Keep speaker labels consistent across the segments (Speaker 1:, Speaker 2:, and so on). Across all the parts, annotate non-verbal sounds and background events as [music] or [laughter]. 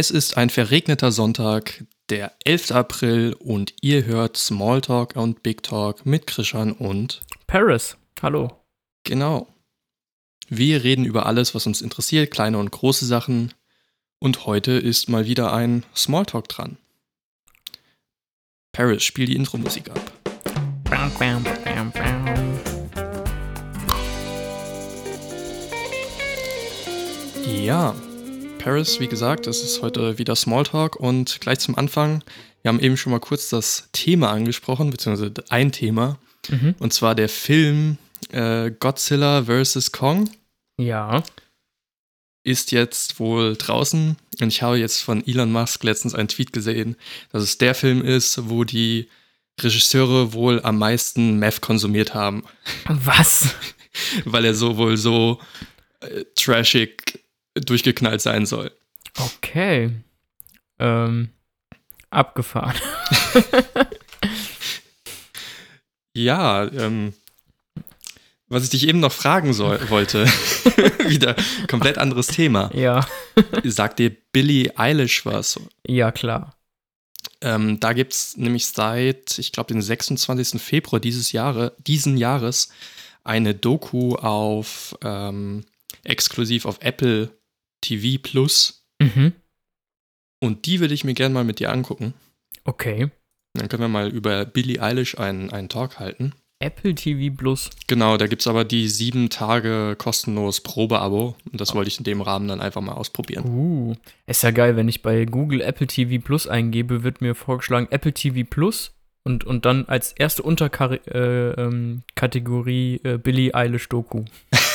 Speaker 1: Es ist ein verregneter Sonntag, der 11. April und ihr hört Smalltalk und Big Talk mit Krishan und
Speaker 2: Paris. Hallo.
Speaker 1: Genau. Wir reden über alles, was uns interessiert, kleine und große Sachen. Und heute ist mal wieder ein Smalltalk dran. Paris, spiel die Intro-Musik ab.
Speaker 2: Bam, bam, bam, bam.
Speaker 1: Ja, Paris, wie gesagt, es ist heute wieder Smalltalk und gleich zum Anfang, wir haben eben schon mal kurz das Thema angesprochen, beziehungsweise ein Thema,
Speaker 2: Mhm.
Speaker 1: und zwar der Film äh, Godzilla vs. Kong
Speaker 2: Ja.
Speaker 1: ist jetzt wohl draußen und ich habe jetzt von Elon Musk letztens einen Tweet gesehen, dass es der Film ist, wo die Regisseure wohl am meisten Meth konsumiert haben,
Speaker 2: Was? [laughs]
Speaker 1: weil er so wohl so äh, trashig durchgeknallt sein soll.
Speaker 2: Okay. Ähm, abgefahren. [laughs]
Speaker 1: Ja, ähm, was ich dich eben noch fragen soll, [laughs] wollte, [laughs] wieder komplett anderes Thema.
Speaker 2: Ja.
Speaker 1: Sagt dir Billie Eilish was?
Speaker 2: Ja, klar.
Speaker 1: Ähm, da gibt es nämlich seit, ich glaube, den 26. Februar dieses Jahre, diesen Jahres eine Doku auf ähm, exklusiv auf Apple TV Plus.
Speaker 2: Mhm.
Speaker 1: Und die würde ich mir gerne mal mit dir angucken.
Speaker 2: Okay.
Speaker 1: Dann können wir mal über Billie Eilish einen, einen Talk halten.
Speaker 2: Apple TV Plus.
Speaker 1: Genau, da gibt es aber die sieben Tage kostenlos Probeabo. Und das wollte ich in dem Rahmen dann einfach mal ausprobieren.
Speaker 2: Uh. Ist ja geil, wenn ich bei Google Apple TV Plus eingebe, wird mir vorgeschlagen Apple TV Plus und, und dann als erste Unterkategorie äh, ähm, äh, Billie Eilish Doku. [laughs]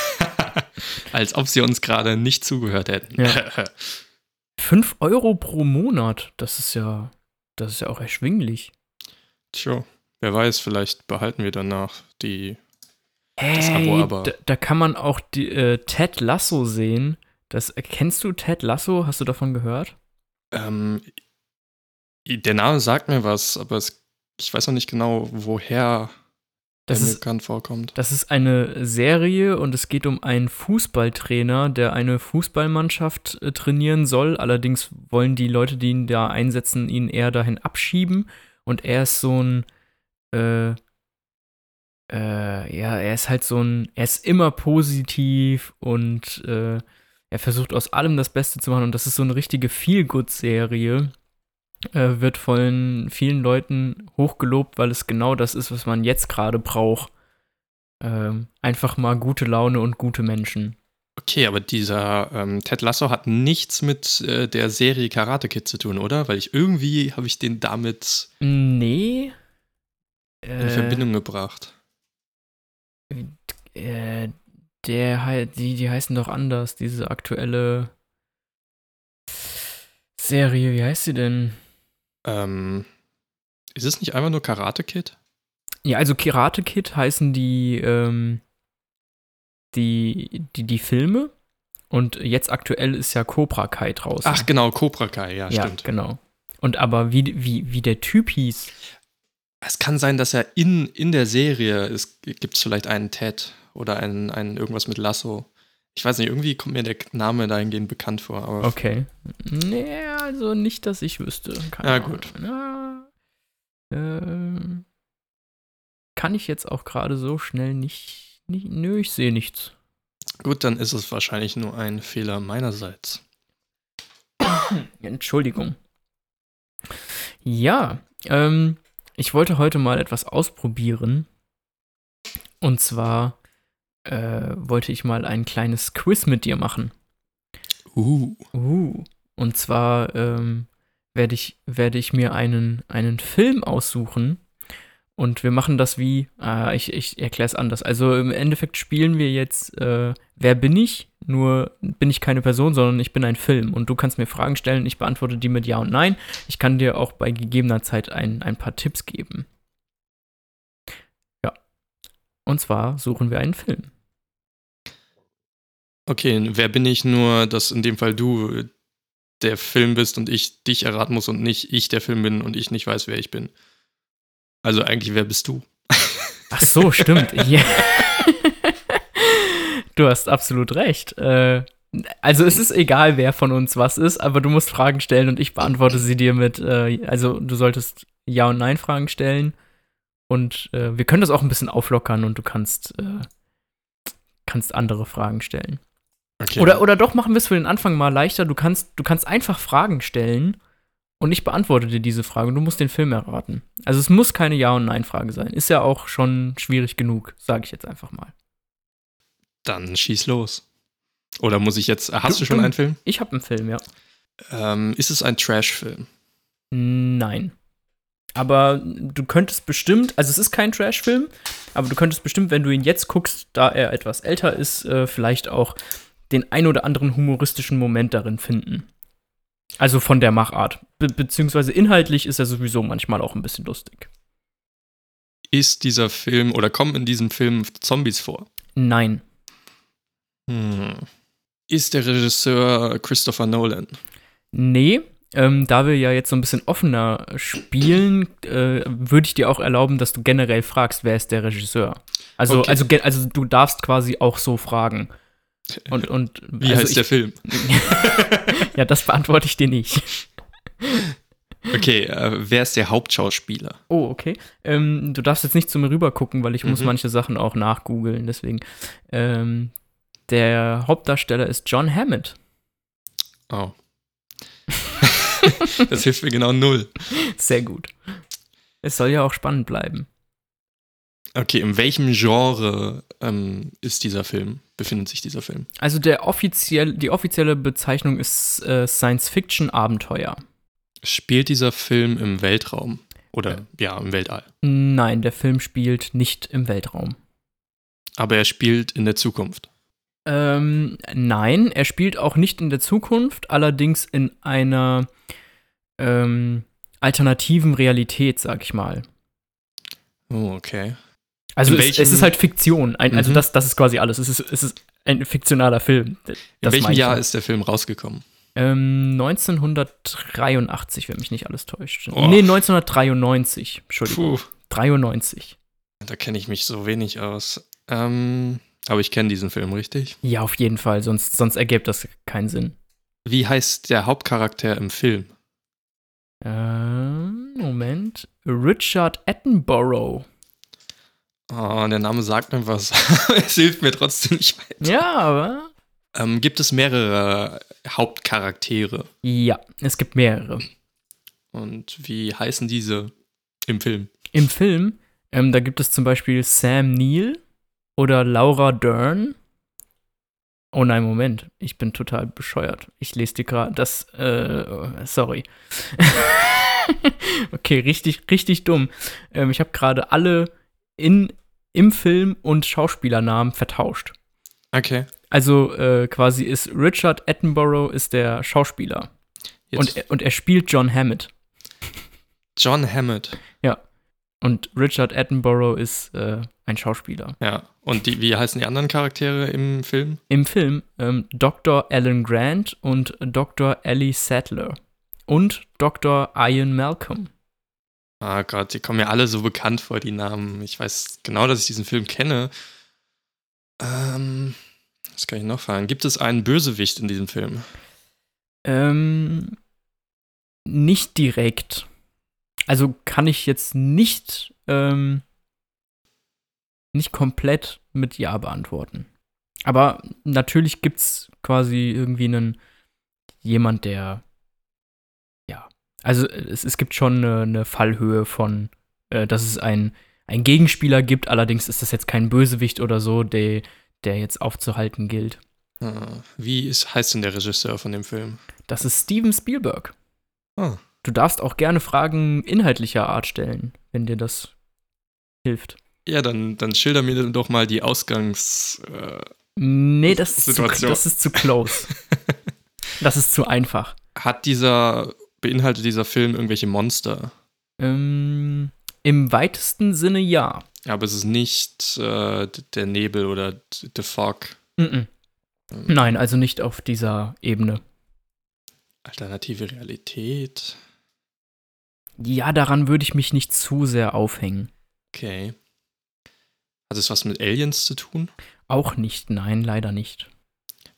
Speaker 2: [laughs]
Speaker 1: Als ob sie uns gerade nicht zugehört hätten.
Speaker 2: Ja. [laughs] 5 Euro pro Monat. Das ist ja, das ist ja auch erschwinglich.
Speaker 1: Tja, wer weiß, vielleicht behalten wir danach die. Das
Speaker 2: Hey,
Speaker 1: Abo aber-
Speaker 2: da, da kann man auch die, äh, Ted Lasso sehen. Das, kennst du Ted Lasso? Hast du davon gehört?
Speaker 1: Ähm, der Name sagt mir was, aber es, ich weiß noch nicht genau, woher
Speaker 2: Das
Speaker 1: der mir
Speaker 2: ist,
Speaker 1: bekannt vorkommt.
Speaker 2: das ist eine Serie und es geht um einen Fußballtrainer, der eine Fußballmannschaft äh, trainieren soll. Allerdings wollen die Leute, die ihn da einsetzen, ihn eher dahin abschieben. Und er ist so ein, äh, äh, ja, er ist halt so ein, er ist immer positiv und äh, er versucht aus allem das Beste zu machen. Und das ist so eine richtige Feel-Good-Serie. Äh, wird von vielen Leuten hochgelobt, weil es genau das ist, was man jetzt gerade braucht. Ähm, einfach mal gute Laune und gute Menschen.
Speaker 1: Okay, aber dieser ähm, Ted Lasso hat nichts mit äh, der Serie Karate Kid zu tun, oder? Weil ich irgendwie habe ich den damit
Speaker 2: Nee.
Speaker 1: in
Speaker 2: Äh,
Speaker 1: Verbindung gebracht.
Speaker 2: Äh, der die, die heißen doch anders, diese aktuelle Serie, wie heißt sie denn?
Speaker 1: Ähm, ist es nicht einfach nur Karate Kid?
Speaker 2: Ja, also Karate Kid heißen die, ähm, die, die, die Filme. Und jetzt aktuell ist ja Cobra Kai draußen.
Speaker 1: Ach genau, Cobra Kai, ja,
Speaker 2: ja,
Speaker 1: stimmt.
Speaker 2: genau. Und aber wie, wie, wie der Typ hieß,
Speaker 1: Es kann sein, dass er in, in der Serie, es gibt vielleicht einen Ted oder einen, einen irgendwas mit Lasso. Ich weiß nicht, irgendwie kommt mir der Name dahingehend bekannt vor. Aber
Speaker 2: Okay. Nee, also nicht, dass ich wüsste. Keine
Speaker 1: Ja,
Speaker 2: Ahnung.
Speaker 1: gut.
Speaker 2: Ja, ähm, kann ich jetzt auch gerade so schnell nicht, nicht. Nö, ich sehe nichts.
Speaker 1: gut, dann ist es wahrscheinlich nur ein Fehler meinerseits.
Speaker 2: Entschuldigung. Ja, ähm, ich wollte heute mal etwas ausprobieren. Und zwar äh, wollte ich mal ein kleines Quiz mit dir machen.
Speaker 1: Uh,
Speaker 2: Uh. Und zwar ähm, werde ich, werde ich mir einen, einen Film aussuchen. Und wir machen das wie, äh, ich, ich erkläre es anders. Also im Endeffekt spielen wir jetzt, äh, wer bin ich? Nur bin ich keine Person, sondern ich bin ein Film. Und du kannst mir Fragen stellen, ich beantworte die mit Ja und Nein. Ich kann dir auch bei gegebener Zeit ein, ein paar Tipps geben. Und zwar suchen wir einen Film.
Speaker 1: okay, wer bin ich nur, dass in dem Fall du der Film bist und ich dich erraten muss und nicht ich der Film bin und ich nicht weiß, wer ich bin. Also eigentlich, wer bist du?
Speaker 2: Ach so, [laughs] stimmt. Ja. du hast absolut recht. Äh, Also es ist egal, wer von uns was ist, aber du musst Fragen stellen und ich beantworte sie dir mit, äh, also du solltest Ja- und Nein-Fragen stellen. Und äh, wir können das auch ein bisschen auflockern und du kannst, äh, kannst andere Fragen stellen.
Speaker 1: Okay.
Speaker 2: Oder, oder doch machen wir es für den Anfang mal leichter. Du kannst, du kannst einfach Fragen stellen und ich beantworte dir diese Frage du musst den Film erraten. Also es muss keine Ja- und Nein-Frage sein. Ist ja auch schon schwierig genug, sage ich jetzt einfach mal.
Speaker 1: Dann schieß los. Oder muss ich jetzt. Hast
Speaker 2: Du-
Speaker 1: du, schon einen Film?
Speaker 2: Ich habe einen Film, ja.
Speaker 1: Ähm, ist es ein Trash-Film?
Speaker 2: Nein. Aber du könntest bestimmt, also es ist kein Trash-Film, aber du könntest bestimmt, wenn du ihn jetzt guckst, da er etwas älter ist, äh, vielleicht auch den ein oder anderen humoristischen Moment darin finden. Also von der Machart. Be beziehungsweise inhaltlich ist er sowieso manchmal auch ein bisschen lustig.
Speaker 1: Ist dieser Film oder kommen in diesem Film Zombies vor?
Speaker 2: Nein.
Speaker 1: Hm. Ist der Regisseur Christopher Nolan?
Speaker 2: Nee, ähm, da wir ja jetzt so ein bisschen offener spielen, äh, würde ich dir auch erlauben, dass du generell fragst, wer ist der Regisseur. Also,
Speaker 1: Okay.
Speaker 2: also, also du darfst quasi auch so fragen. Und, und [laughs]
Speaker 1: Wie
Speaker 2: also
Speaker 1: heißt
Speaker 2: ich,
Speaker 1: der Film? [laughs]
Speaker 2: Ja, das beantworte ich dir nicht.
Speaker 1: Okay, äh, wer ist der Hauptschauspieler?
Speaker 2: Oh, okay. Ähm, du darfst jetzt nicht zu mir rüber gucken, weil ich muss
Speaker 1: Mhm.
Speaker 2: manche Sachen auch nachgoogeln. Deswegen. Ähm, der Hauptdarsteller ist John Hammond.
Speaker 1: Oh. [laughs] das hilft mir genau null.
Speaker 2: Sehr gut. Es soll ja auch spannend bleiben.
Speaker 1: Okay, in welchem Genre ähm, ist dieser Film? Befindet sich dieser Film?
Speaker 2: Also der offiziell, die offizielle Bezeichnung ist äh, Science-Fiction-Abenteuer.
Speaker 1: Spielt dieser Film im Weltraum? Oder ja, im Weltall.
Speaker 2: Nein, der Film spielt nicht im Weltraum.
Speaker 1: Aber er spielt in der Zukunft.
Speaker 2: Ähm, nein, er spielt auch nicht in der Zukunft, allerdings in einer ähm, alternativen Realität, sag ich mal.
Speaker 1: Oh, okay.
Speaker 2: Also
Speaker 1: In
Speaker 2: es,
Speaker 1: welchem-
Speaker 2: es ist halt Fiktion. Ein, Also
Speaker 1: Mhm.
Speaker 2: das, das ist quasi alles. Es ist, es ist ein fiktionaler Film.
Speaker 1: In
Speaker 2: Das
Speaker 1: welchem
Speaker 2: meine ich
Speaker 1: Jahr
Speaker 2: ja.
Speaker 1: ist der Film rausgekommen?
Speaker 2: Ähm, 1983, wenn mich nicht alles täuscht.
Speaker 1: Oh.
Speaker 2: Nee, 1993. Entschuldigung.
Speaker 1: Puh,
Speaker 2: 93.
Speaker 1: da kenne ich mich so wenig aus. Ähm, aber ich kenne diesen Film, richtig?
Speaker 2: Ja, auf jeden Fall, sonst, sonst ergibt das keinen Sinn.
Speaker 1: Wie heißt der Hauptcharakter im Film?
Speaker 2: Ähm, Moment. Richard Attenborough.
Speaker 1: Oh, der Name sagt mir was. [laughs] es hilft mir trotzdem nicht weiter.
Speaker 2: Ja, aber.
Speaker 1: Ähm, gibt es mehrere Hauptcharaktere?
Speaker 2: Ja, es gibt mehrere.
Speaker 1: Und wie heißen diese im Film?
Speaker 2: Im Film, ähm, da gibt es zum Beispiel Sam Neill oder Laura Dern. Oh nein, Moment. Ich bin total bescheuert. Ich lese dir gerade das. Äh, sorry. [laughs] okay, richtig, richtig dumm. Ähm, ich habe gerade alle in, im Film und Schauspielernamen vertauscht.
Speaker 1: Okay.
Speaker 2: Also äh, quasi ist Richard Attenborough ist der Schauspieler.
Speaker 1: Jetzt
Speaker 2: Und, er- und er spielt John Hammond.
Speaker 1: John Hammett.
Speaker 2: Und Richard Attenborough ist äh, ein Schauspieler.
Speaker 1: Ja. Und die, wie heißen die anderen Charaktere im Film?
Speaker 2: Im Film ähm, Dr. Alan Grant und Dr. Ellie Sattler. Und Dr. Ian Malcolm.
Speaker 1: Ah Gott, die kommen mir alle so bekannt vor, die Namen. Ich weiß genau, dass ich diesen Film kenne. Ähm, was kann ich noch fragen? Gibt es einen Bösewicht in diesem Film?
Speaker 2: Ähm, nicht direkt. Also kann ich jetzt nicht, ähm, nicht komplett mit Ja beantworten. Aber natürlich gibt es quasi irgendwie einen, jemand, der, ja, also es, es gibt schon eine, eine Fallhöhe von, äh, dass es ein, ein Gegenspieler gibt, allerdings ist das jetzt kein Bösewicht oder so, der, der jetzt aufzuhalten gilt.
Speaker 1: Ah, wie ist, heißt denn der Regisseur von dem Film?
Speaker 2: Das ist Steven Spielberg.
Speaker 1: Ah,
Speaker 2: Du darfst auch gerne Fragen inhaltlicher Art stellen, wenn dir das hilft.
Speaker 1: ja, dann, dann schilder mir doch mal die Ausgangs. Äh,
Speaker 2: Nee, das ist, zu, das ist zu close. [laughs] das ist zu einfach.
Speaker 1: hat dieser, beinhaltet dieser Film irgendwelche Monster?
Speaker 2: Ähm, Im weitesten Sinne ja.
Speaker 1: Aber es ist nicht äh, der Nebel oder The Fog.
Speaker 2: Mhm. Nein, also nicht auf dieser Ebene.
Speaker 1: Alternative Realität.
Speaker 2: Ja, daran würde ich mich nicht zu sehr aufhängen.
Speaker 1: Okay. Hat es was mit Aliens zu tun?
Speaker 2: Auch nicht, nein, leider nicht.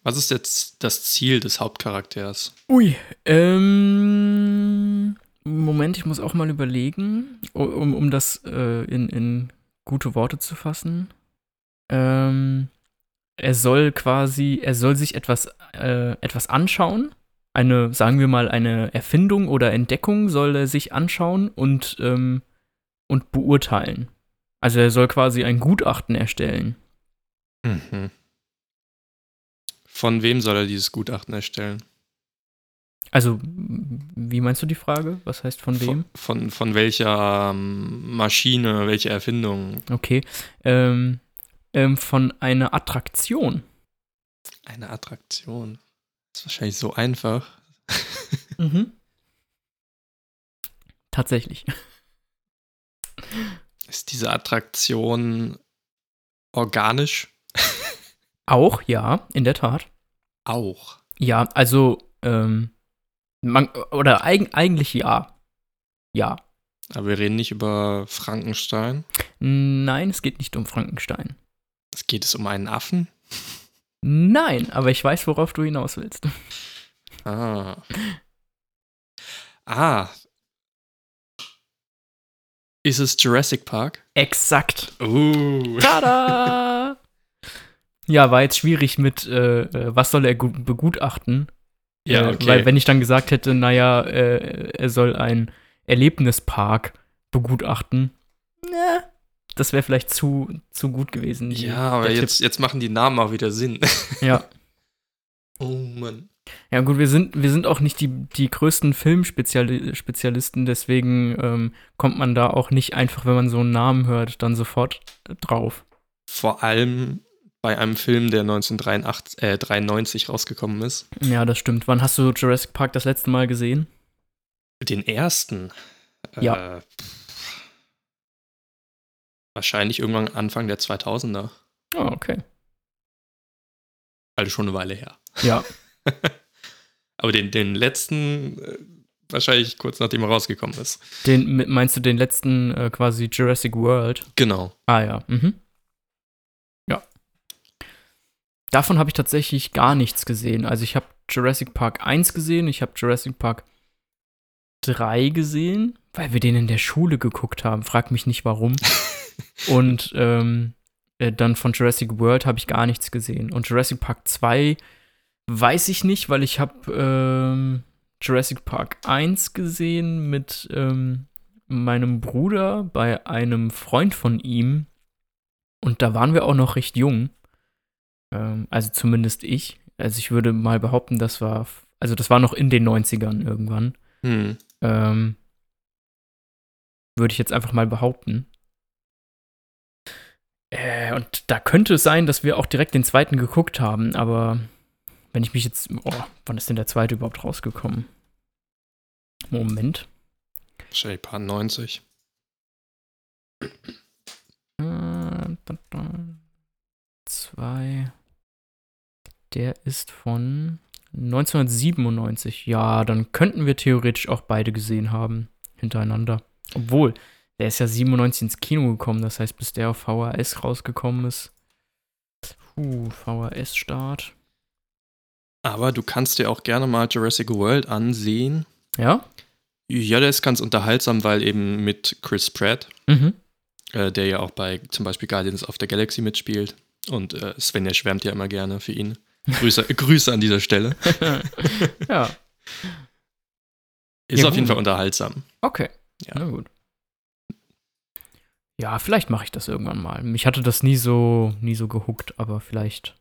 Speaker 1: Was ist jetzt das Ziel des Hauptcharakters?
Speaker 2: Ui, ähm, Moment, ich muss auch mal überlegen, um, um das äh, in, in gute Worte zu fassen. Ähm, er soll quasi, er soll sich etwas, äh, etwas anschauen. Eine, sagen wir mal, eine Erfindung oder Entdeckung soll er sich anschauen und, ähm, und beurteilen. Also er soll quasi ein Gutachten erstellen.
Speaker 1: Mhm. Von wem soll er dieses Gutachten erstellen?
Speaker 2: Also, wie meinst du die Frage? Was heißt von wem?
Speaker 1: Von, von, von welcher ähm, Maschine, welche Erfindung?
Speaker 2: Okay. Ähm, ähm, von einer Attraktion.
Speaker 1: Eine Attraktion. Das ist wahrscheinlich so einfach.
Speaker 2: mhm. [laughs] Tatsächlich.
Speaker 1: Ist diese Attraktion organisch?
Speaker 2: Auch, ja, in der Tat.
Speaker 1: Auch.
Speaker 2: Ja, also, ähm, man, oder eig eigentlich ja. Ja.
Speaker 1: Aber wir reden nicht über Frankenstein.
Speaker 2: Nein, es geht nicht um Frankenstein.
Speaker 1: Es geht es um einen Affen?
Speaker 2: Nein, aber ich weiß, worauf du hinaus willst.
Speaker 1: Ah. [laughs] Ah. Ist es Jurassic Park?
Speaker 2: Exakt.
Speaker 1: Uh.
Speaker 2: Tada! [laughs] ja, war jetzt schwierig mit, äh, äh was soll er begutachten?
Speaker 1: Ja,
Speaker 2: äh,
Speaker 1: okay.
Speaker 2: weil wenn ich dann gesagt hätte, naja, äh, er soll ein Erlebnispark begutachten, ne, das wäre vielleicht zu, zu gut gewesen.
Speaker 1: Die, ja, aber jetzt, jetzt machen die Namen auch wieder Sinn.
Speaker 2: Ja. [laughs]
Speaker 1: oh Mann.
Speaker 2: Ja, gut, wir sind, wir sind auch nicht die, die größten Filmspezialisten, deswegen ähm, kommt man da auch nicht einfach, wenn man so einen Namen hört, dann sofort drauf.
Speaker 1: Vor allem bei einem Film, der 1993 äh, rausgekommen ist.
Speaker 2: Ja, das stimmt. Wann hast du Jurassic Park das letzte Mal gesehen?
Speaker 1: Den ersten.
Speaker 2: Ja.
Speaker 1: Äh, wahrscheinlich irgendwann Anfang der 2000er.
Speaker 2: Oh, okay.
Speaker 1: Also schon eine Weile her.
Speaker 2: Ja. [laughs]
Speaker 1: Aber den, den letzten, äh, wahrscheinlich kurz nachdem er rausgekommen ist.
Speaker 2: Den, meinst du den letzten äh, quasi Jurassic World?
Speaker 1: Genau.
Speaker 2: Ah ja. Mhm. Davon habe ich tatsächlich gar nichts gesehen. Also ich habe Jurassic Park 1 gesehen, ich habe Jurassic Park 3 gesehen, weil wir den in der Schule geguckt haben. Frag mich nicht warum. [laughs] Und ähm, äh, dann von Jurassic World habe ich gar nichts gesehen. Und Jurassic Park 2 weiß ich nicht, weil ich habe ähm, Jurassic Park 1 gesehen mit ähm, meinem Bruder bei einem Freund von ihm. Und da waren wir auch noch recht jung. Ähm, also zumindest ich. Also ich würde mal behaupten, das war, also das war noch in den 90ern irgendwann.
Speaker 1: Hm.
Speaker 2: Ähm, würde ich jetzt einfach mal behaupten. Äh, und da könnte es sein, dass wir auch direkt den zweiten geguckt haben, aber wenn ich mich jetzt. Oh, wann ist denn der zweite überhaupt rausgekommen? Moment.
Speaker 1: Wahrscheinlich paar 90.
Speaker 2: Äh, zwei. Der ist von 1997. Ja, dann könnten wir theoretisch auch beide gesehen haben. Hintereinander. Obwohl, der ist ja 97 ins Kino gekommen. Das heißt, bis der auf VHS rausgekommen ist. Uh, VHS-Start.
Speaker 1: Aber du kannst dir auch gerne mal Jurassic World ansehen.
Speaker 2: Ja?
Speaker 1: Ja, der ist ganz unterhaltsam, weil eben mit Chris Pratt,
Speaker 2: Mhm.
Speaker 1: äh, der ja auch bei zum Beispiel Guardians of the Galaxy mitspielt. Und äh, Sven, der schwärmt ja immer gerne für ihn. Grüße, [laughs] Grüße an dieser Stelle. [laughs]
Speaker 2: ja.
Speaker 1: Ist
Speaker 2: Ja,
Speaker 1: auf jeden. Fall unterhaltsam.
Speaker 2: Okay.
Speaker 1: Ja.
Speaker 2: Na gut. Ja, vielleicht mache ich das irgendwann mal. Mich hatte das nie so, nie so gehuckt, aber vielleicht,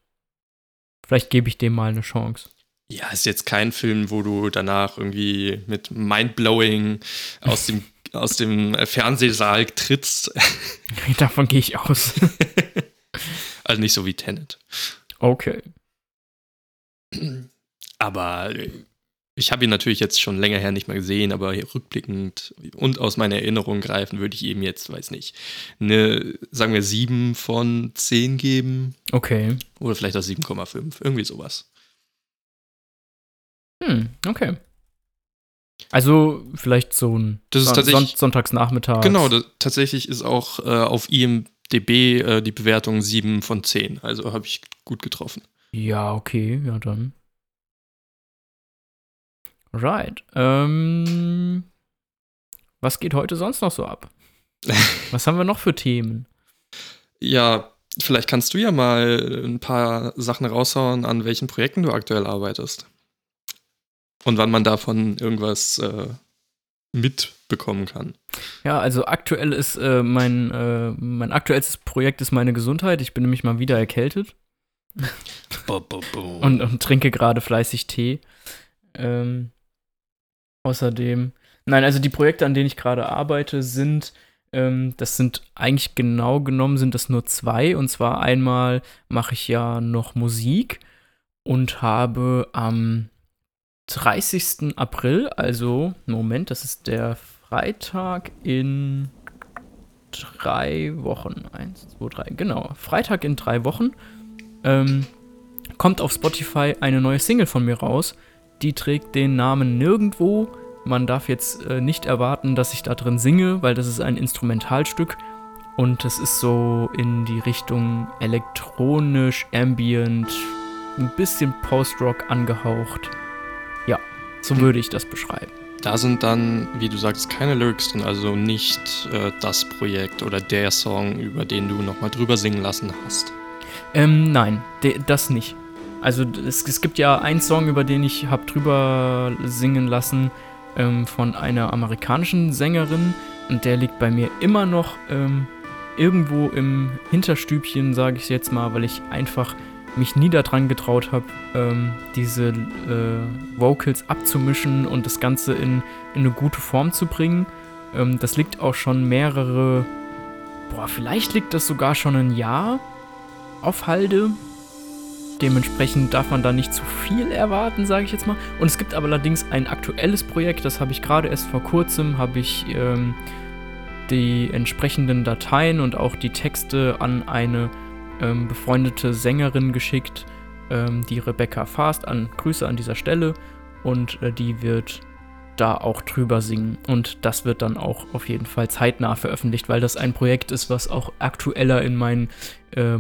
Speaker 2: vielleicht gebe ich dem mal eine Chance.
Speaker 1: Ja, ist jetzt kein Film, wo du danach irgendwie mit Mindblowing aus dem, [laughs] aus dem Fernsehsaal trittst. [laughs]
Speaker 2: Davon gehe ich aus. [laughs]
Speaker 1: also nicht so wie Tenet.
Speaker 2: Okay.
Speaker 1: Aber äh, ich habe ihn natürlich jetzt schon länger her nicht mehr gesehen, aber rückblickend und aus meiner Erinnerung greifen würde ich ihm jetzt, weiß nicht, eine, sagen wir, 7 von 10 geben
Speaker 2: Okay.
Speaker 1: oder vielleicht auch 7,5, irgendwie sowas.
Speaker 2: Hm, okay. Also vielleicht so ein
Speaker 1: Das ist
Speaker 2: Son Sonntagsnachmittag.
Speaker 1: Genau, das, tatsächlich ist auch äh, auf IMDb äh, die Bewertung 7 von 10, also habe ich gut getroffen.
Speaker 2: Ja, okay, ja dann. Right. Ähm, was geht heute sonst noch so ab? [laughs] was haben wir noch für Themen?
Speaker 1: Ja, vielleicht kannst du ja mal ein paar Sachen raushauen, an welchen Projekten du aktuell arbeitest. Und wann man davon irgendwas äh, mitbekommen kann.
Speaker 2: Ja, also aktuell ist äh, mein, äh, mein aktuelles Projekt ist meine Gesundheit. Ich bin nämlich mal wieder erkältet. und, und, trinke gerade fleißig Tee. Ähm, außerdem, nein, also die Projekte, an denen ich gerade arbeite, sind, ähm, das sind eigentlich genau genommen sind das nur zwei. Und zwar einmal mache ich ja noch Musik und habe am 30. April, also, Moment, das ist der Freitag in drei Wochen. Eins, zwei, drei, genau. Freitag in drei Wochen ähm, kommt auf Spotify eine neue Single von mir raus. Die trägt den Namen Nirgendwo. Man darf jetzt äh, nicht erwarten, dass ich da drin singe, weil das ist ein Instrumentalstück. Und es ist so in die Richtung elektronisch, ambient, ein bisschen Post-Rock angehaucht. Ja, so hm. würde ich das beschreiben.
Speaker 1: Da sind dann, wie du sagst, keine Lyrics drin, also nicht äh, das Projekt oder der Song, über den du nochmal drüber singen lassen hast.
Speaker 2: Ähm, nein, das nicht. Also es, es, gibt ja einen Song, über den ich habe drüber singen lassen ähm, von einer amerikanischen Sängerin und der liegt bei mir immer noch ähm, irgendwo im Hinterstübchen, sage ich jetzt mal, weil ich einfach mich nie daran getraut habe, ähm, diese äh, Vocals abzumischen und das Ganze in, in eine gute Form zu bringen. Ähm, das liegt auch schon mehrere, boah, vielleicht liegt das sogar schon ein Jahr auf Halde. Dementsprechend darf man da nicht zu viel erwarten, sage ich jetzt mal. Und es gibt aber allerdings ein aktuelles Projekt, das habe ich gerade erst vor kurzem, habe ich ähm, die entsprechenden Dateien und auch die Texte an eine ähm, befreundete Sängerin geschickt, ähm, die Rebecca Fast, an Grüße an dieser Stelle. Und äh, die wird da auch drüber singen. Und das wird dann auch auf jeden Fall zeitnah veröffentlicht, weil das ein Projekt ist, was auch aktueller in meinen äh,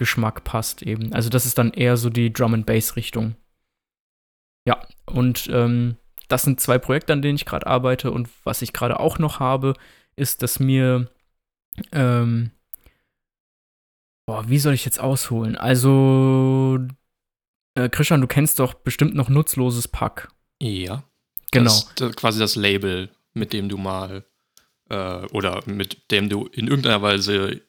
Speaker 2: Musikgeschmack passt eben. Also das ist dann eher so die Drum and Bass Richtung. Ja, und ähm, das sind zwei Projekte, an denen ich gerade arbeite. Und was ich gerade auch noch habe, ist, dass mir ähm, Boah, wie soll ich jetzt ausholen? Also, äh, Christian, du kennst doch bestimmt noch Nutzloses Pack.
Speaker 1: Ja. Genau. Das, das, quasi das Label, mit dem du mal äh, oder mit dem du in irgendeiner Weise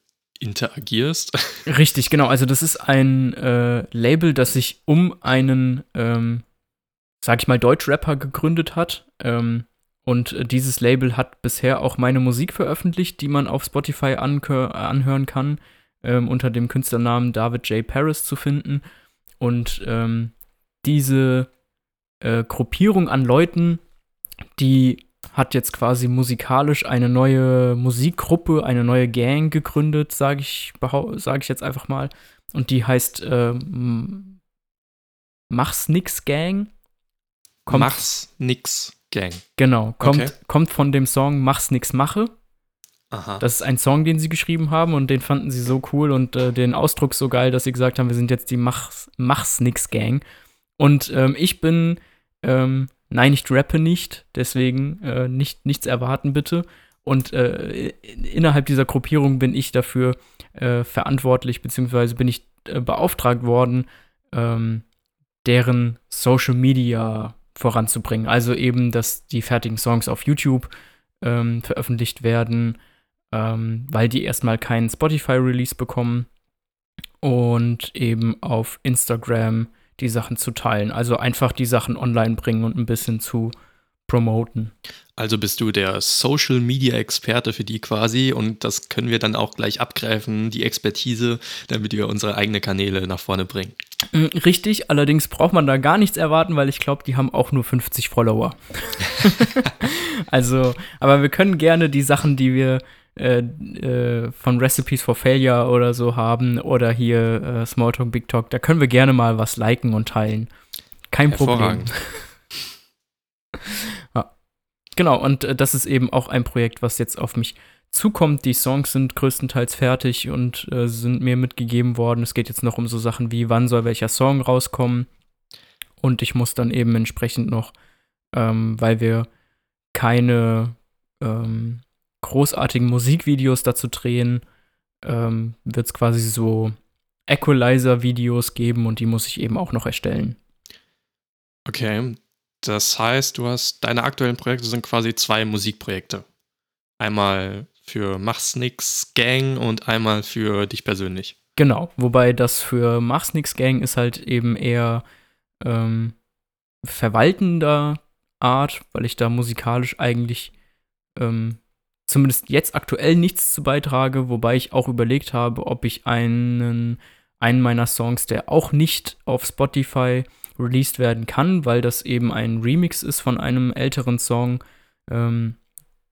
Speaker 1: interagierst. [laughs]
Speaker 2: Richtig, genau. Also das ist ein äh, Label, das sich um einen, ähm, sag ich mal, Deutschrapper gegründet hat. Ähm, und dieses Label hat bisher auch meine Musik veröffentlicht, die man auf Spotify anhören kann ähm, unter dem Künstlernamen David J. Paris zu finden. Und ähm, diese äh, Gruppierung an Leuten, die hat jetzt quasi musikalisch eine neue Musikgruppe, eine neue Gang gegründet, sage ich, sag ich jetzt einfach mal. Und die heißt äh, Mach's Nix Gang.
Speaker 1: Kommt, Mach's Nix Gang.
Speaker 2: Genau, kommt, okay. kommt von dem Song Mach's Nix Mache. Aha. Das ist ein Song, den sie geschrieben haben und den fanden sie so cool und äh, den Ausdruck so geil, dass sie gesagt haben, wir sind jetzt die Mach's, Mach's Nix Gang. Und ähm, ich bin, ähm, nein, ich rappe nicht, deswegen äh, nicht, nichts erwarten bitte. Und äh, innerhalb dieser Gruppierung bin ich dafür äh, verantwortlich, beziehungsweise bin ich äh, beauftragt worden, ähm, deren Social Media voranzubringen. Also eben, dass die fertigen Songs auf YouTube ähm, veröffentlicht werden, ähm, weil die erstmal keinen Spotify-Release bekommen und eben auf Instagram die Sachen zu teilen. Also einfach die Sachen online bringen und ein bisschen zu promoten.
Speaker 1: Also bist du der Social Media Experte für die quasi und das können wir dann auch gleich abgreifen, die Expertise, damit wir unsere eigenen Kanäle nach vorne bringen.
Speaker 2: Mm, richtig, allerdings braucht man da gar nichts erwarten, weil ich glaube, die haben auch nur 50 Follower. [laughs] [laughs] also, aber wir können gerne die Sachen, die wir äh, äh, von Recipes for Failure oder so haben oder hier äh, Smalltalk, Big Talk, da können wir gerne mal was liken und teilen. Kein Problem. [laughs] ja. Genau, und äh, das ist eben auch ein Projekt, was jetzt auf mich zukommt. Die Songs sind größtenteils fertig und äh, sind mir mitgegeben worden. Es geht jetzt noch um so Sachen wie, wann soll welcher Song rauskommen. Und ich muss dann eben entsprechend noch, ähm, weil wir keine ähm, großartigen Musikvideos dazu drehen, ähm, wird es quasi so Equalizer-Videos geben und die muss ich eben auch noch erstellen.
Speaker 1: Okay, das heißt, du hast deine aktuellen Projekte sind quasi zwei Musikprojekte. Einmal für Mach's Nix Gang und einmal für dich persönlich.
Speaker 2: Genau, wobei das für Mach's Nix Gang ist halt eben eher ähm, verwaltender Art, weil ich da musikalisch eigentlich ähm, zumindest jetzt aktuell nichts zu beitrage, wobei ich auch überlegt habe, ob ich einen, einen meiner Songs, der auch nicht auf Spotify released werden kann, weil das eben ein Remix ist von einem älteren Song, ähm,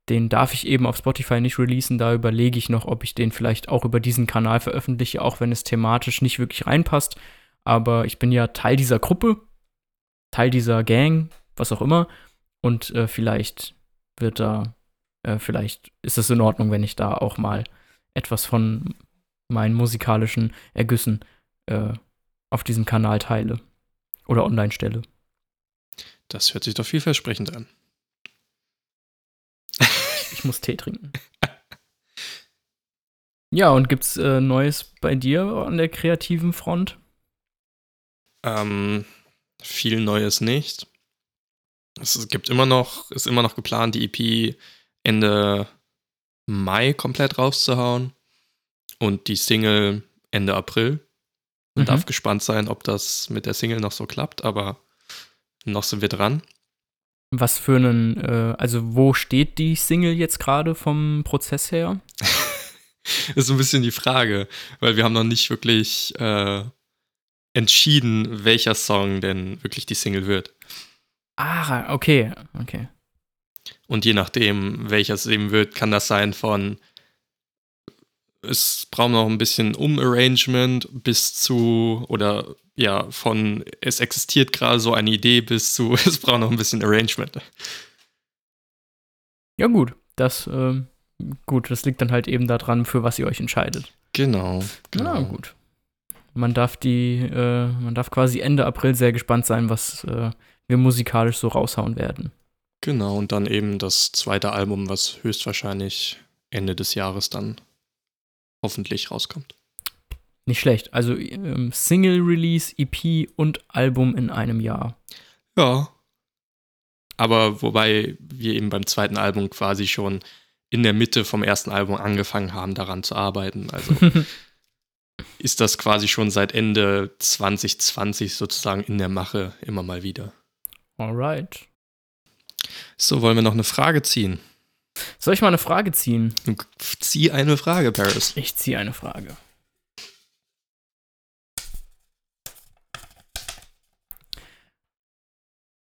Speaker 2: den darf ich eben auf Spotify nicht releasen. Da überlege ich noch, ob ich den vielleicht auch über diesen Kanal veröffentliche, auch wenn es thematisch nicht wirklich reinpasst. Aber ich bin ja Teil dieser Gruppe, Teil dieser Gang, was auch immer. Und äh, vielleicht wird da, äh, vielleicht ist es in Ordnung, wenn ich da auch mal etwas von meinen musikalischen Ergüssen äh, auf diesem Kanal teile oder online stelle.
Speaker 1: Das hört sich doch vielversprechend an.
Speaker 2: Ich muss Tee trinken. Ja, und gibt's äh, Neues bei dir an der kreativen Front?
Speaker 1: Ähm, viel Neues nicht. Es gibt immer noch, ist immer noch geplant, die EP Ende Mai komplett rauszuhauen und die Single Ende April. Man mhm. darf gespannt sein, ob das mit der Single noch so klappt, aber noch sind wir dran.
Speaker 2: Was für einen, äh, also wo steht die Single jetzt gerade vom Prozess her? [laughs]
Speaker 1: ist so ein bisschen die Frage, weil wir haben noch nicht wirklich äh, entschieden, welcher Song denn wirklich die Single wird.
Speaker 2: Ah, okay, okay.
Speaker 1: Und je nachdem, welcher es eben wird, kann das sein von es braucht noch ein bisschen Umarrangement bis zu oder ja, von es existiert gerade so eine Idee bis zu [laughs] es braucht noch ein bisschen Arrangement.
Speaker 2: Ja, gut. Das, ähm, gut, das liegt dann halt eben daran, für was ihr euch entscheidet.
Speaker 1: Genau. genau.
Speaker 2: Na gut. Man darf die, äh, man darf quasi Ende April sehr gespannt sein, was äh, wir musikalisch so raushauen werden.
Speaker 1: Genau, und dann eben das zweite Album, was höchstwahrscheinlich Ende des Jahres dann hoffentlich rauskommt.
Speaker 2: Nicht schlecht. Also ähm, Single-Release, EP und Album in einem Jahr.
Speaker 1: Ja. Aber wobei wir eben beim zweiten Album quasi schon in der Mitte vom ersten Album angefangen haben, daran zu arbeiten. Also [laughs] ist das quasi schon seit Ende 2020 sozusagen in der Mache immer mal wieder.
Speaker 2: Alright.
Speaker 1: So, wollen wir noch eine Frage ziehen?
Speaker 2: Soll ich mal eine Frage ziehen?
Speaker 1: Zieh eine Frage, Paris.
Speaker 2: Ich ziehe eine Frage.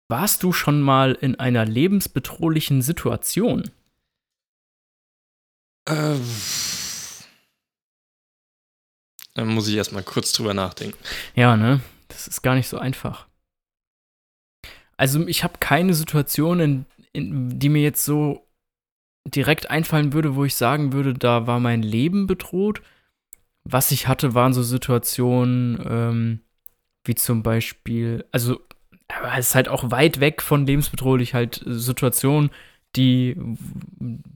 Speaker 2: Warst du schon mal in einer lebensbedrohlichen Situation?
Speaker 1: Äh, da muss ich erstmal kurz drüber nachdenken.
Speaker 2: Ja, ne? Das ist gar nicht so einfach. Also, ich habe keine Situation, in, in, die mir jetzt so direkt einfallen würde, wo ich sagen würde, da war mein Leben bedroht. Was ich hatte, waren so Situationen, ähm, wie zum Beispiel, also es ist halt auch weit weg von lebensbedrohlich, halt Situationen, die,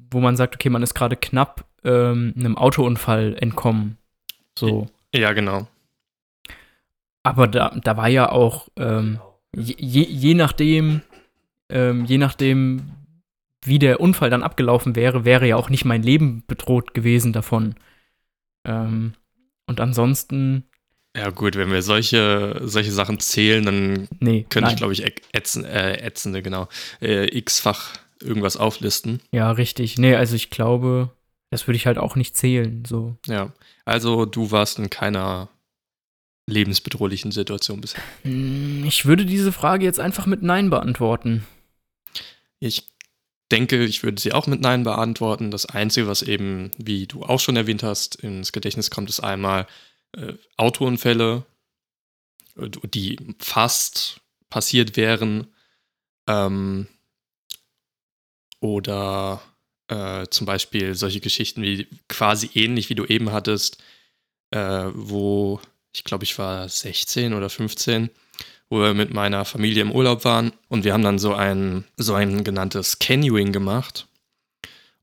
Speaker 2: wo man sagt, okay, man ist gerade knapp ähm, einem Autounfall entkommen. So.
Speaker 1: Ja, genau.
Speaker 2: Aber da, da war ja auch, ähm, je, je nachdem, ähm, je nachdem, wie der Unfall dann abgelaufen wäre, wäre ja auch nicht mein Leben bedroht gewesen davon. Ähm, und ansonsten.
Speaker 1: Ja, gut, wenn wir solche, solche Sachen zählen, dann nee, könnte ich, glaube ich, ätzen, äh, ätzende, genau, äh, x-fach irgendwas auflisten.
Speaker 2: Ja, richtig. Nee, also ich glaube, das würde ich halt auch nicht zählen. So.
Speaker 1: Ja, also du warst in keiner lebensbedrohlichen Situation bisher.
Speaker 2: Hm, ich würde diese Frage jetzt einfach mit Nein beantworten.
Speaker 1: Ich denke, ich würde sie auch mit Nein beantworten. Das Einzige, was eben, wie du auch schon erwähnt hast, ins Gedächtnis kommt, ist einmal äh, Autounfälle, äh, die fast passiert wären. Ähm, oder äh, zum Beispiel solche Geschichten wie quasi ähnlich wie du eben hattest, äh, wo ich glaube, ich war 16 oder 15, wo wir mit meiner Familie im Urlaub waren und wir haben dann so ein, so ein genanntes Canyoning gemacht.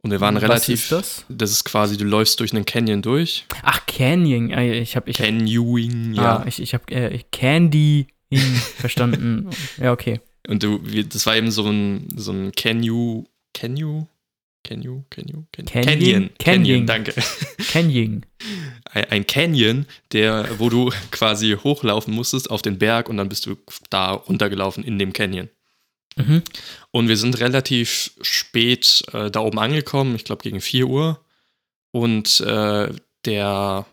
Speaker 1: Und wir waren
Speaker 2: Was
Speaker 1: relativ.
Speaker 2: ist das?
Speaker 1: Das ist quasi, du läufst durch einen Canyon durch.
Speaker 2: Ach, Canyon. Ah, Ich habe ich hab,
Speaker 1: Canyoning,
Speaker 2: ah,
Speaker 1: ja.
Speaker 2: ich, ich hab, äh, Candy [laughs] verstanden. ja, okay.
Speaker 1: Und du, das war eben so ein, so ein Canyon, Canyon, Canyon, Canyon, Canyon,
Speaker 2: Canyon?
Speaker 1: Canyon,
Speaker 2: Canyon.
Speaker 1: Canyon, danke. [laughs]
Speaker 2: Canyon.
Speaker 1: Ein, ein Canyon, der, wo du quasi hochlaufen musstest auf den Berg und dann bist du da runtergelaufen in dem Canyon.
Speaker 2: Mhm.
Speaker 1: Und wir sind relativ spät äh, da oben angekommen, ich glaube gegen 4 Uhr. Und äh, der,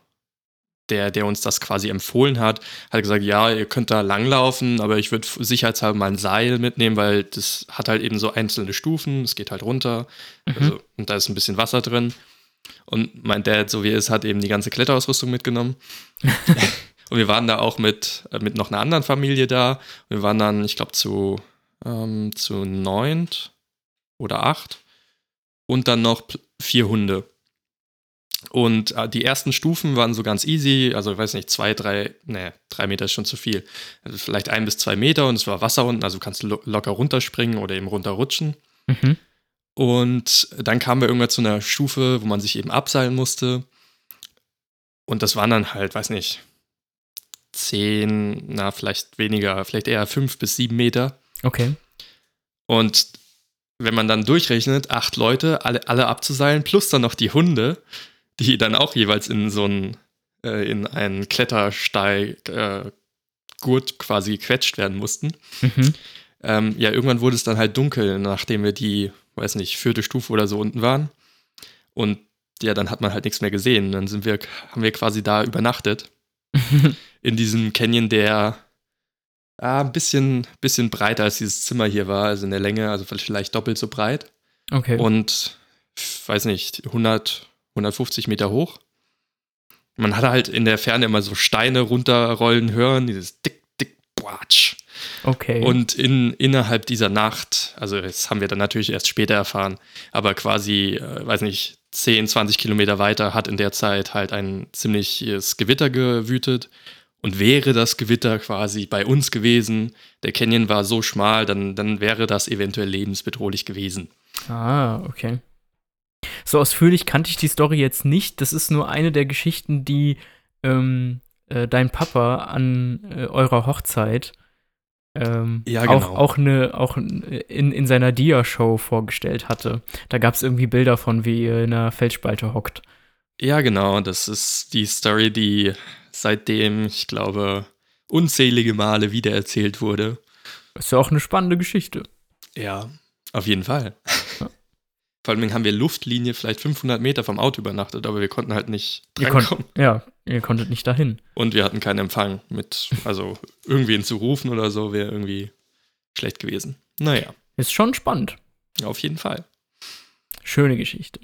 Speaker 1: der, der uns das quasi empfohlen hat, hat gesagt, ja, ihr könnt da langlaufen, aber ich würde sicherheitshalber mal ein Seil mitnehmen, weil das hat halt eben so einzelne Stufen, es geht halt runter.
Speaker 2: Mhm.
Speaker 1: Also, und da ist ein bisschen Wasser drin. Und mein Dad, so wie er ist, hat eben die ganze Kletterausrüstung mitgenommen. [laughs] und wir waren da auch mit, äh, mit noch einer anderen Familie da. Wir waren dann, ich glaube, zu, ähm, zu neunt oder acht. Und dann noch vier Hunde. Und äh, die ersten Stufen waren so ganz easy, also ich weiß nicht, zwei, drei, nee, drei Meter ist schon zu viel. Also vielleicht ein bis zwei Meter und es war Wasser unten, also du kannst lo locker runterspringen oder eben runterrutschen.
Speaker 2: Mhm.
Speaker 1: Und dann kamen wir irgendwann zu einer Stufe, wo man sich eben abseilen musste. Und das waren dann halt, weiß nicht, zehn, na, vielleicht weniger, vielleicht eher fünf bis sieben Meter.
Speaker 2: Okay.
Speaker 1: Und wenn man dann durchrechnet, acht Leute, alle, alle abzuseilen, plus dann noch die Hunde, die dann auch jeweils in so einen, äh, in einen Klettersteig, äh, Gurt quasi gequetscht werden mussten.
Speaker 2: Mhm.
Speaker 1: Ähm, ja, irgendwann wurde es dann halt dunkel, nachdem wir die, weiß nicht, vierte Stufe oder so unten waren. Und ja, dann hat man halt nichts mehr gesehen. Dann sind wir, haben wir quasi da übernachtet. [laughs] In diesem Canyon, der ah, ein bisschen, bisschen breiter als dieses Zimmer hier war, also in der Länge, also vielleicht doppelt so breit.
Speaker 2: Okay.
Speaker 1: Und, weiß nicht, 100, 150 Meter hoch. Man hat halt in der Ferne immer so Steine runterrollen hören, dieses dick, dick, boatsch.
Speaker 2: okay.
Speaker 1: Und in, innerhalb dieser Nacht, also das haben wir dann natürlich erst später erfahren, aber quasi, äh, weiß nicht, 10, 20 Kilometer weiter hat in der Zeit halt ein ziemliches Gewitter gewütet. Und wäre das Gewitter quasi bei uns gewesen, der Canyon war so schmal, dann, dann wäre das eventuell lebensbedrohlich gewesen.
Speaker 2: Ah, okay. So ausführlich kannte ich die Story jetzt nicht. Das ist nur eine der Geschichten, die ähm, äh, dein Papa an äh, eurer Hochzeit ähm,
Speaker 1: Ja,
Speaker 2: auch,
Speaker 1: genau.
Speaker 2: auch, eine, auch in, in seiner Dia-Show vorgestellt hatte. Da gab es irgendwie Bilder von, wie ihr in einer Felsspalte hockt.
Speaker 1: Ja, genau, das ist die Story, die seitdem, ich glaube, unzählige Male wiedererzählt wurde.
Speaker 2: Ist ja auch eine spannende Geschichte.
Speaker 1: Ja, auf jeden Fall. Vor allem haben wir Luftlinie vielleicht 500 Meter vom Auto übernachtet, aber wir konnten halt nicht
Speaker 2: Ihr
Speaker 1: drankommen.
Speaker 2: konnt, ja, ihr konntet nicht dahin.
Speaker 1: Und wir hatten keinen Empfang mit, also irgendwen zu rufen oder so wäre irgendwie schlecht gewesen. Naja,
Speaker 2: Ist schon spannend.
Speaker 1: auf jeden Fall.
Speaker 2: Schöne Geschichte.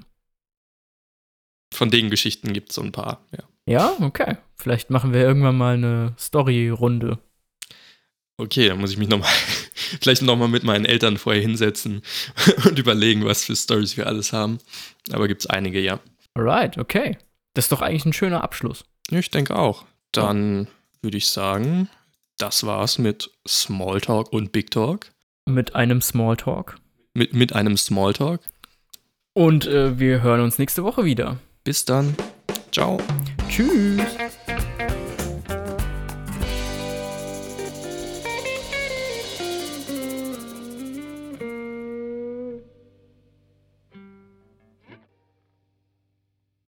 Speaker 1: Von den Geschichten gibt es so ein paar, ja.
Speaker 2: Ja, okay. Vielleicht machen wir irgendwann mal eine Story-Runde.
Speaker 1: Okay, dann muss ich mich nochmal, [laughs] vielleicht nochmal mit meinen Eltern vorher hinsetzen [laughs] und überlegen, was für Stories wir alles haben. Aber gibt es einige, ja.
Speaker 2: Alright, okay. Das ist doch eigentlich ein schöner Abschluss.
Speaker 1: Ich denke auch. Dann würde ich sagen, das war's mit Smalltalk und Big Talk.
Speaker 2: Mit einem Smalltalk.
Speaker 1: Mit, mit einem Smalltalk.
Speaker 2: Und äh, wir hören uns nächste Woche wieder.
Speaker 1: Bis dann. Ciao.
Speaker 2: Tschüss.